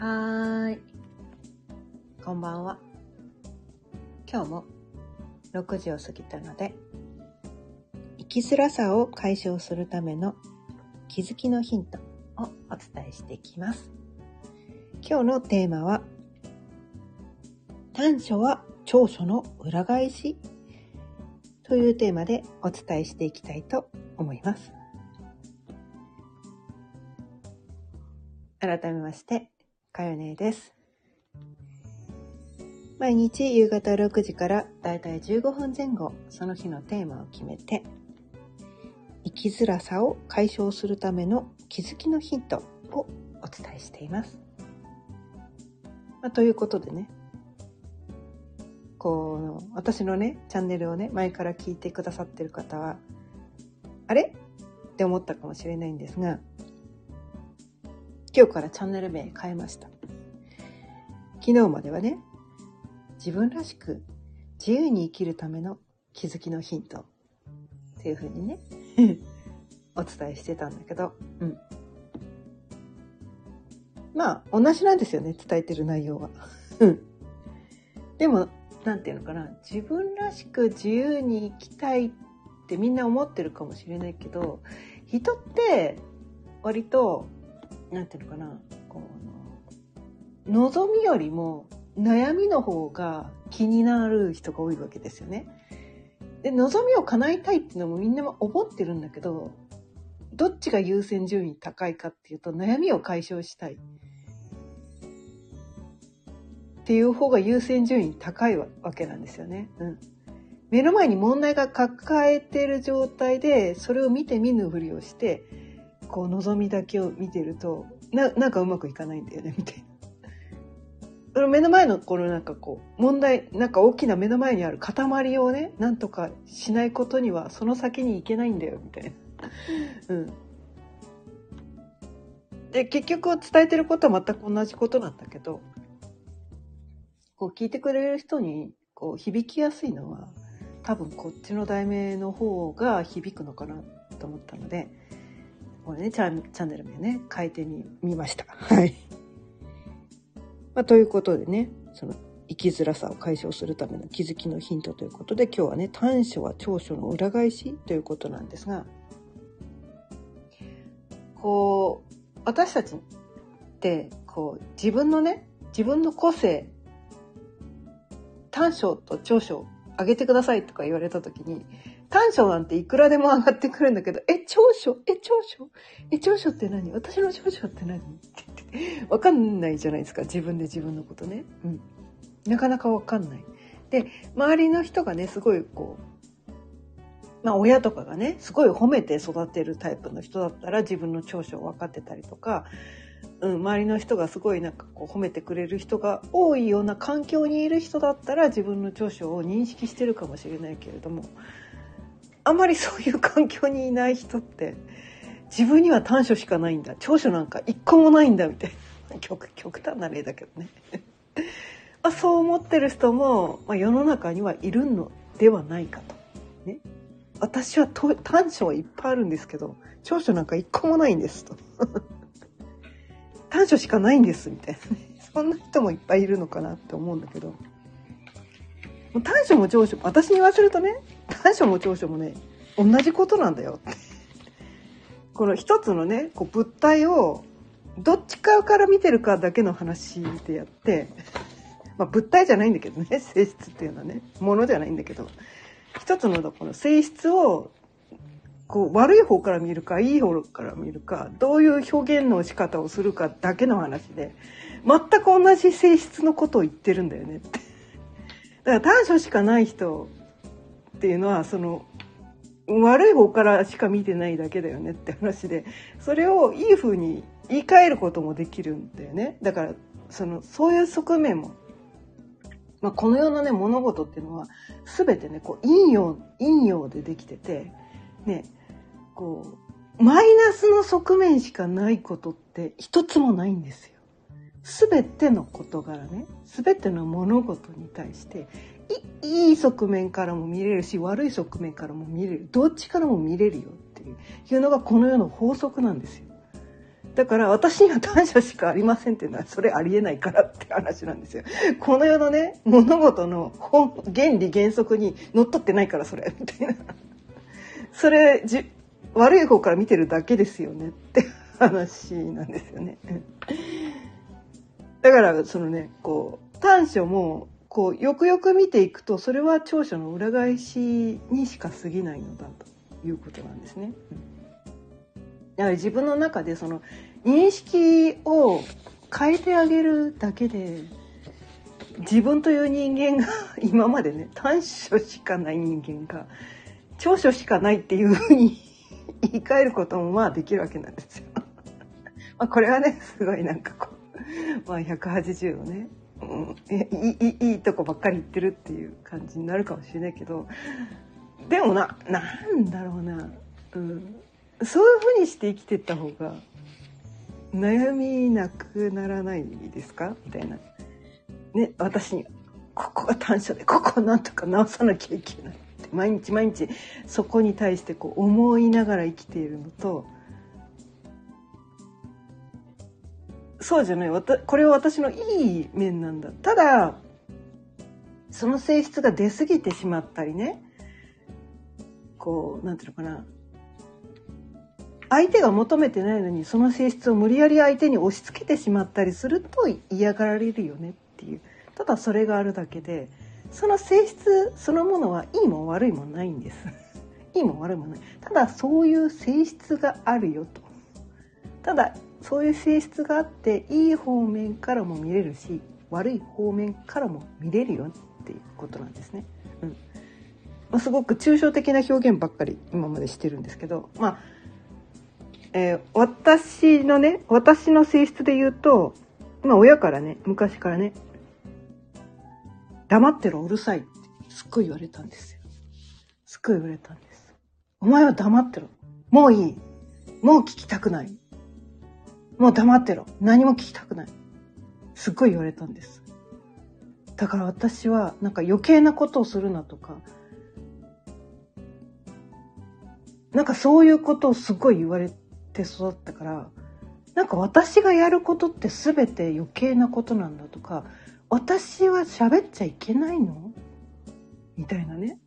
はい。こんばんは。今日も6時を過ぎたので、生きづらさを解消するための気づきのヒントをお伝えしていきます。今日のテーマは、短所は長所の裏返しというテーマでお伝えしていきたいと思います。改めまして、かよねです。毎日夕方6時からだいたい15分前後、その日のテーマを決めて、生きづらさを解消するための気づきのヒントをお伝えしています。まあ、ということでね、この私のね、チャンネルをね、前から聞いてくださってる方は、あれ？って思ったかもしれないんですが、今日からチャンネル名変えました。昨日まではね、自分らしく自由に生きるための気づきのヒントっていう風にね、お伝えしてたんだけど、うん。まあ、同じなんですよね、伝えてる内容は。うん。でも、なんていうのかな、自分らしく自由に生きたいってみんな思ってるかもしれないけど、人って割と、なんていうのかな、こう、望みよりも悩みの方が気になる人が多いわけですよね。で、望みを叶えたいっていうのもみんな思ってるんだけど、どっちが優先順位高いかっていうと悩みを解消したい。っていう方が優先順位高いわけなんですよね。うん。目の前に問題が抱えてる状態で、それを見て見ぬふりをして、こう望みだけを見てると、な、なんかうまくいかないんだよね、みたいな。その目の前のこのなんかこう、問題、なんか大きな目の前にある塊をね、なんとかしないことには、その先に行けないんだよ、みたいな。うん。で、結局伝えてることは全く同じことなんだけど、こう聞いてくれる人にこう響きやすいのは、多分こっちの題名の方が響くのかなと思ったので、これね、チャンチャンネル名ね、変えてみ、みました。はい。まあ、ということでね、その、生きづらさを解消するための気づきのヒントということで、今日はね、短所は長所の裏返しということなんですが、こう、私たちって、こう、自分のね、自分の個性、短所と長所を上げてくださいとか言われた時に、短所なんていくらでも上がってくるんだけど、え、長所？え、長所？え、長所って何？私の長所って何？って言って、わかんないじゃないですか、自分で自分のことね。うん。なかなかわかんない。で、周りの人がね、すごいこう、まあ親とかがね、すごい褒めて育てるタイプの人だったら自分の長所を分かってたりとか、うん、周りの人がすごいなんかこう褒めてくれる人が多いような環境にいる人だったら自分の長所を認識してるかもしれないけれども、あんまりそういう環境にいない人って、自分には短所しかないんだ。長所なんか一個もないんだ、みたいな。極極端な例だけどね。あ、そう思ってる人も、まあ、世の中にはいるのではないかと。ね。私は短所はいっぱいあるんですけど、長所なんか一個もないんですと。短所しかないんです、みたいな。そんな人もいっぱいいるのかなって思うんだけど。短所も長所も、私に言わせるとね、短所も長所もね、同じことなんだよって。この一つのね、こう物体をどっち側から見てるかだけの話でやって、まあ物体じゃないんだけどね、性質っていうのはね、ものじゃないんだけど、一つのこの性質をこう悪い方から見るかいい方から見るかどういう表現の仕方をするかだけの話で全く同じ性質のことを言ってるんだよねって。だから短所しかない人っていうのはその悪い方からしか見てないだけだよねって話でそれをいい風に言い換えることもできるんだよねだからそのそういう側面も、まあ、この世のね物事っていうのは全てねこう陰陽陰陽でできててねこうマイナスの側面しかないことって一つもないんですよ。全ての事柄ね全ての物事に対していい側面からも見れるし悪い側面からも見れるどっちからも見れるよっていうのがこの世の法則なんですよ。だから私には短所しかありませんっていうのはそれありえないからって話なんですよ。この世のね物事の本原理原則にのっとってないからそれみたいな。それじ悪い方から見てるだけですよねって話なんですよね。だからそのねこう短所もこうよくよく見ていくとそれは長所の裏返しにしか過ぎないのだということなんですね。だから自分の中でその認識を変えてあげるだけで自分という人間が 今までね短所しかない人間が長所しかないっていうふうに言い換えることもまあできるわけなんですよ。まあこれはねすごいなんかこう まあ180のね、うん、いいいいとこばっかり言ってるっていう感じになるかもしれないけどでもななんだろうな、うん、そういうふうにして生きてった方が悩みなくならないですか？みたいな。ね、私にここが短所でここをなんとか直さなきゃいけないって毎日毎日そこに対してこう思いながら生きているのとそうじゃない。これは私のいい面なんだ。ただその性質が出過ぎてしまったりね。こうなんていうのかな。相手が求めてないのにその性質を無理やり相手に押し付けてしまったりすると嫌がられるよねっていう。ただそれがあるだけでその性質そのものはいいも悪いもないんです。いいも悪いもない。ただそういう性質があるよと。ただそういう性質があっていい方面からも見れるし悪い方面からも見れるよっていうことなんですね。うんまあ、すごく抽象的な表現ばっかり今までしてるんですけどまあえー、私のね、私の性質で言うと、まあ親からね、昔からね、黙ってろ、うるさいってすっごい言われたんですよ。すっごい言われたんです。お前は黙ってろ。もういい。もう聞きたくない。もう黙ってろ。何も聞きたくない。すっごい言われたんです。だから私はなんか余計なことをするなとか、なんかそういうことをすごい言われて育ったからなんか私がやることって全て余計なことなんだとか私は喋っちゃいけないの？みたいなね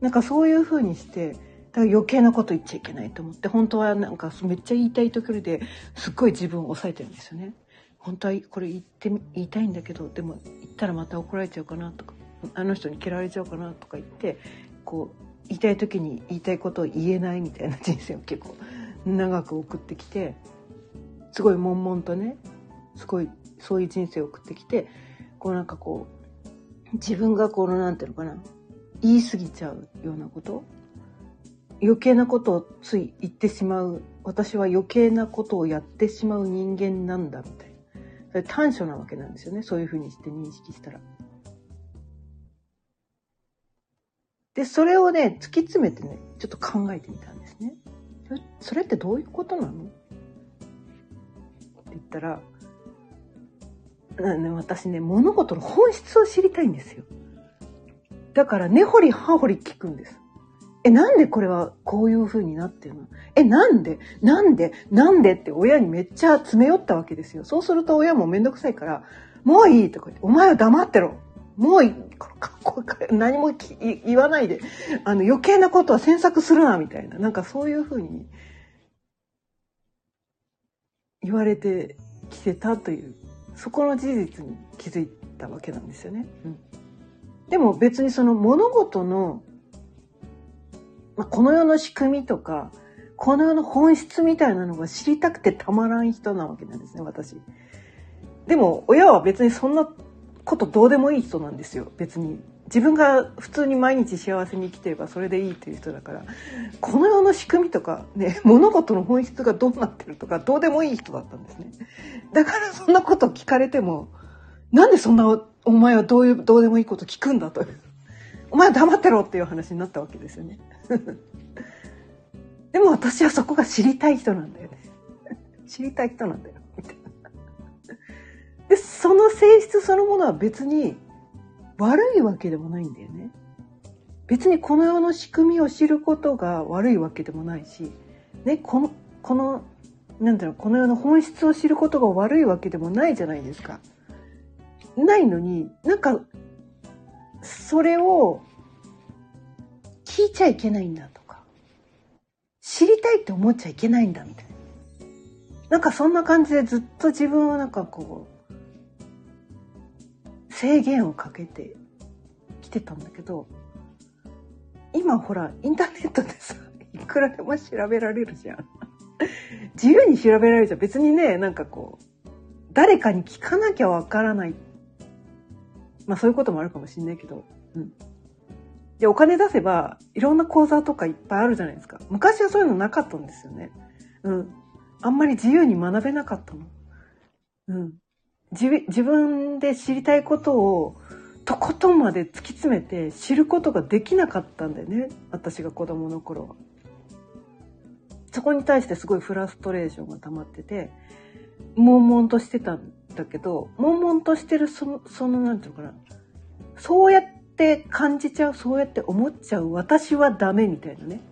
なんかそういう風にしてだから余計なこと言っちゃいけないと思って本当はなんかめっちゃ言いたい時ですっごい自分を抑えてるんですよね。本当はこれ言って言いたいんだけどでも言ったらまた怒られちゃうかなとかあの人に嫌われちゃうかなとか言ってこう言いたい時に言いたいことを言えないみたいな人生を結構長く送ってきてすごい悶々とねすごいそういう人生を送ってきてこうなんかこう自分がこのなんていうのかな言い過ぎちゃうようなこと余計なことをつい言ってしまう私は余計なことをやってしまう人間なんだみたいなそれ短所なわけなんですよねそういうふうにして認識したら。でそれをね突き詰めてねちょっと考えてみたんですね。それってどういうことなの？って言ったら、ね、私ね、物事の本質を知りたいんですよ。だから根掘り葉掘り聞くんです。え、なんでこれはこういう風になってるの？え、なんで？なんで？なんで？って親にめっちゃ詰め寄ったわけですよ。そうすると親もめんどくさいから、もういいとか言って、お前は黙ってろ。もういい。何も言わないで、あの余計なことは詮索するな、みたいな。なんかそういうふうに言われてきてたという、そこの事実に気づいたわけなんですよね。うん、でも別にその物事の、まあ、この世の仕組みとか、この世の本質みたいなのが知りたくてたまらん人なわけなんですね、私。でも親は別にそんなことどうでもいい人なんですよ。別に。自分が普通に毎日幸せに生きてればそれでいいっていう人だから。この世の仕組みとかね物事の本質がどうなってるとかどうでもいい人だったんですね。だからそんなこと聞かれてもなんでそんなお前はどういうどうでもいいこと聞くんだと。お前は黙ってろっていう話になったわけですよね。でも私はそこが知りたい人なんだよね 知りたい人なんだよで、その性質そのものは別に悪いわけでもないんだよね。別にこの世の仕組みを知ることが悪いわけでもないし、ね、この、このなんていう、この世の本質を知ることが悪いわけでもないじゃないですか。ないのに、なんか、それを聞いちゃいけないんだとか、知りたいって思っちゃいけないんだみたいな。なんかそんな感じでずっと自分はなんかこう、制限をかけてきてたんだけど、今ほら、インターネットでさ、いくらでも調べられるじゃん。自由に調べられるじゃん。別にね、なんかこう、誰かに聞かなきゃわからない。まあそういうこともあるかもしんないけど、うん。で、お金出せば、いろんな講座とかいっぱいあるじゃないですか。昔はそういうのなかったんですよね。うん。あんまり自由に学べなかったの。うん。自分で知りたいことをとことんまで突き詰めて知ることができなかったんだよね。私が子供の頃は。そこに対してすごいフラストレーションが溜まってて、悶々としてたんだけど、悶々としてるその、その、なんていうのかな。そうやっって感じちゃう、そうやって思っちゃう、私はダメみたいなね。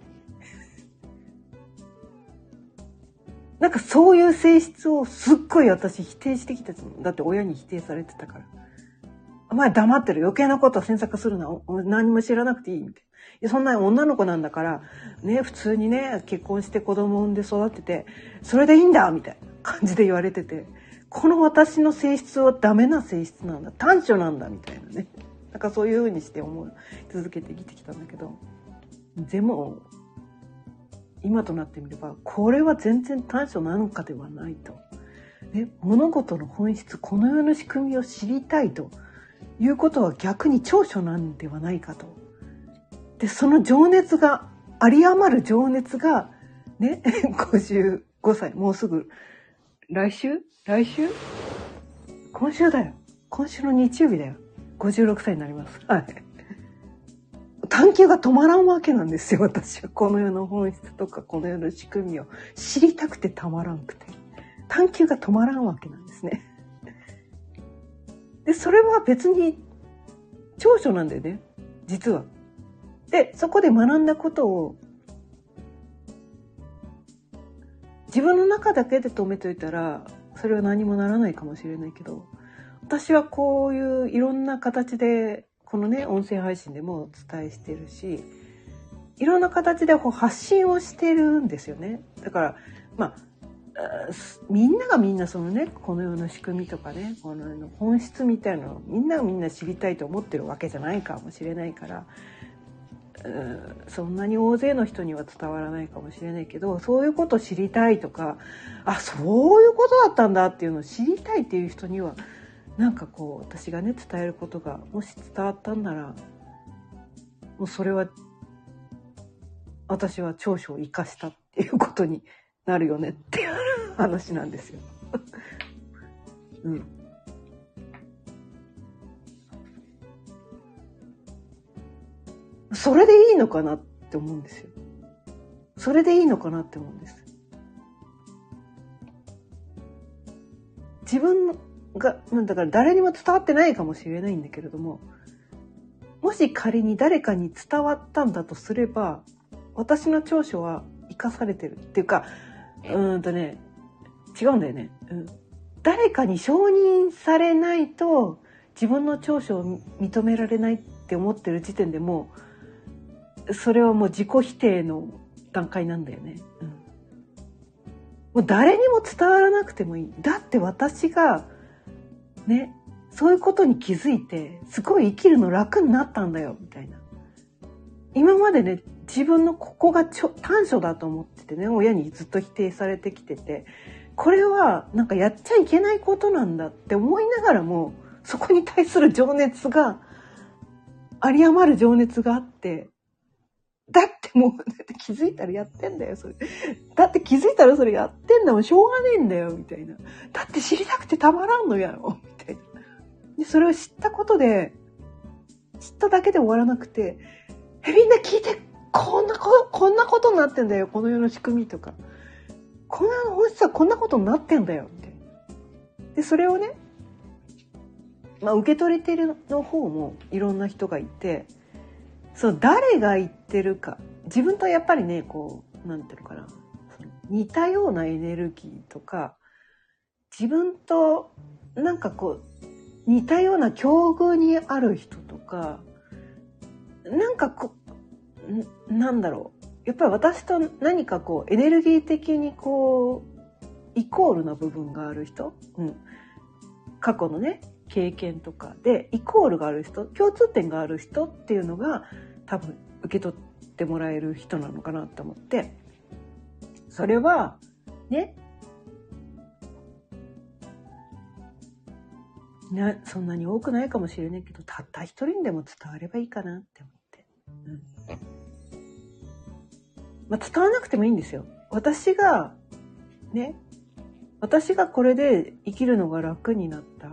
なんかそういう性質をすっごい私否定してきただって親に否定されてたから。お前黙ってる余計なことは詮索するな。何も知らなくていいみたいな。そんな女の子なんだから、ね、普通にね、結婚して子供を産んで育てて、それでいいんだみたいな感じで言われてて、この私の性質はダメな性質なんだ。短所なんだみたいなね。なんかそういう風にして思い続けて生きてきたんだけど、でも、今となってみれば、これは全然短所なのかではないと。ね、物事の本質、この世の仕組みを知りたいということは逆に長所なんではないかと。で、その情熱が、有り余る情熱が、ね、55歳、もうすぐ、来週？来週？今週だよ。今週の日曜日だよ。56歳になります。はい。探求が止まらんわけなんですよ、私は。この世の本質とか、この世の仕組みを知りたくてたまらんくて。探求が止まらんわけなんですね。で、それは別に長所なんだよね。実は。で、そこで学んだことを自分の中だけで止めといたら、それは何もならないかもしれないけど、私はこういういろんな形で、このね、音声配信でもお伝えしてるし、いろんな形でこう発信をしてるんですよね。だから、まあ、みんながみんなそのね、この世の仕組みとかね、この世の本質みたいなのをみんながみんな知りたいと思ってるわけじゃないかもしれないから、そんなに大勢の人には伝わらないかもしれないけどそういうことを知りたいとかあそういうことだったんだっていうのを知りたいっていう人にはなんかこう私がね伝えることがもし伝わったんならもうそれは私は長所を生かしたっていうことになるよねっていう 話なんですよ。うんそれでいいのかなって思うんですよ。それでいいのかなって思うんです。自分が、だから誰にも伝わってないかもしれないんだけれども、もし仮に誰かに伝わったんだとすれば、私の長所は生かされてるっていうか、うんとね、違うんだよね。うん、誰かに承認されないと自分の長所を認められないって思ってる時点でもうそれはもう自己否定の段階なんだよね。うん、もう誰にも伝わらなくてもいい。だって私が、ね、そういうことに気づいて、すごい生きるの楽になったんだよ、みたいな。今までね、自分のここがちょ短所だと思っててね、親にずっと否定されてきてて、これはなんかやっちゃいけないことなんだって思いながらも、そこに対する情熱が、有り余る情熱があって、だってもう、だって気づいたらやってんだよ、それ。だって気づいたらそれやってんだもん、しょうがねえんだよ、みたいな。だって知りたくてたまらんのやろ、み。で、それを知ったことで、知っただけで終わらなくて、え、みんな聞いて、こんなこと、こんなことになってんだよ、この世の仕組みとか。こんな本質はこんなことになってんだよ、みたいな。で、それをね、まあ、受け取れてるの方もいろんな人がいて、そう誰が言ってるか自分とやっぱりねこうなんていうのかな似たようなエネルギーとか自分となんかこう似たような境遇にある人とかなんかこなんだろう。やっぱり私と何かこうエネルギー的にこうイコールな部分がある人、うん、過去のね経験とかでイコールがある人共通点がある人っていうのが多分受け取ってもらえる人なのかなと思って。それはねなそんなに多くないかもしれないけどたった一人にでも伝わればいいかなって思って、うん。まあ、伝わなくてもいいんですよ。私がね私がこれで生きるのが楽になった、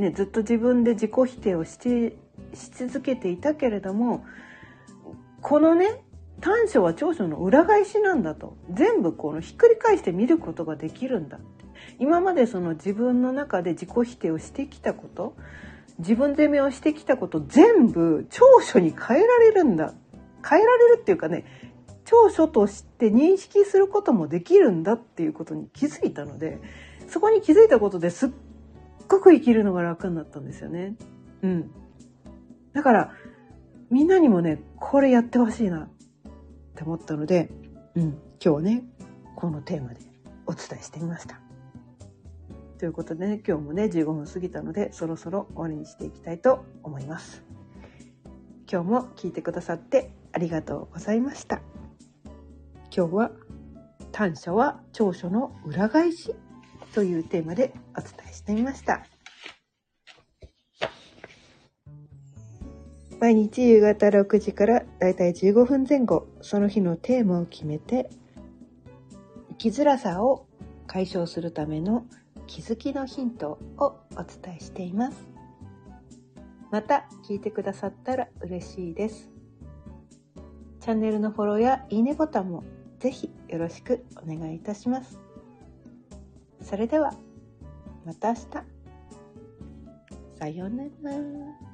ね、ずっと自分で自己否定をしてし続けていたけれどもこのね短所は長所の裏返しなんだと。全部このひっくり返して見ることができるんだ。今までその自分の中で自己否定をしてきたこと自分責めをしてきたこと全部長所に変えられるんだ変えられるっていうかね長所として認識することもできるんだっていうことに気づいたのでそこに気づいたことですっごく生きるのが楽になったんですよね。うん。だからみんなにもねこれやってほしいなって思ったので、うん、今日ねこのテーマでお伝えしてみました。ということでね今日もね15分過ぎたのでそろそろ終わりにしていきたいと思います。今日も聞いてくださってありがとうございました。今日は短所は長所の裏返し？というテーマでお伝えしてみました。毎日夕方6時からだいたい15分前後、その日のテーマを決めて、生きづらさを解消するための気づきのヒントをお伝えしています。また聞いてくださったら嬉しいです。チャンネルのフォローやいいねボタンもぜひよろしくお願いいたします。それでは、また明日。さようなら。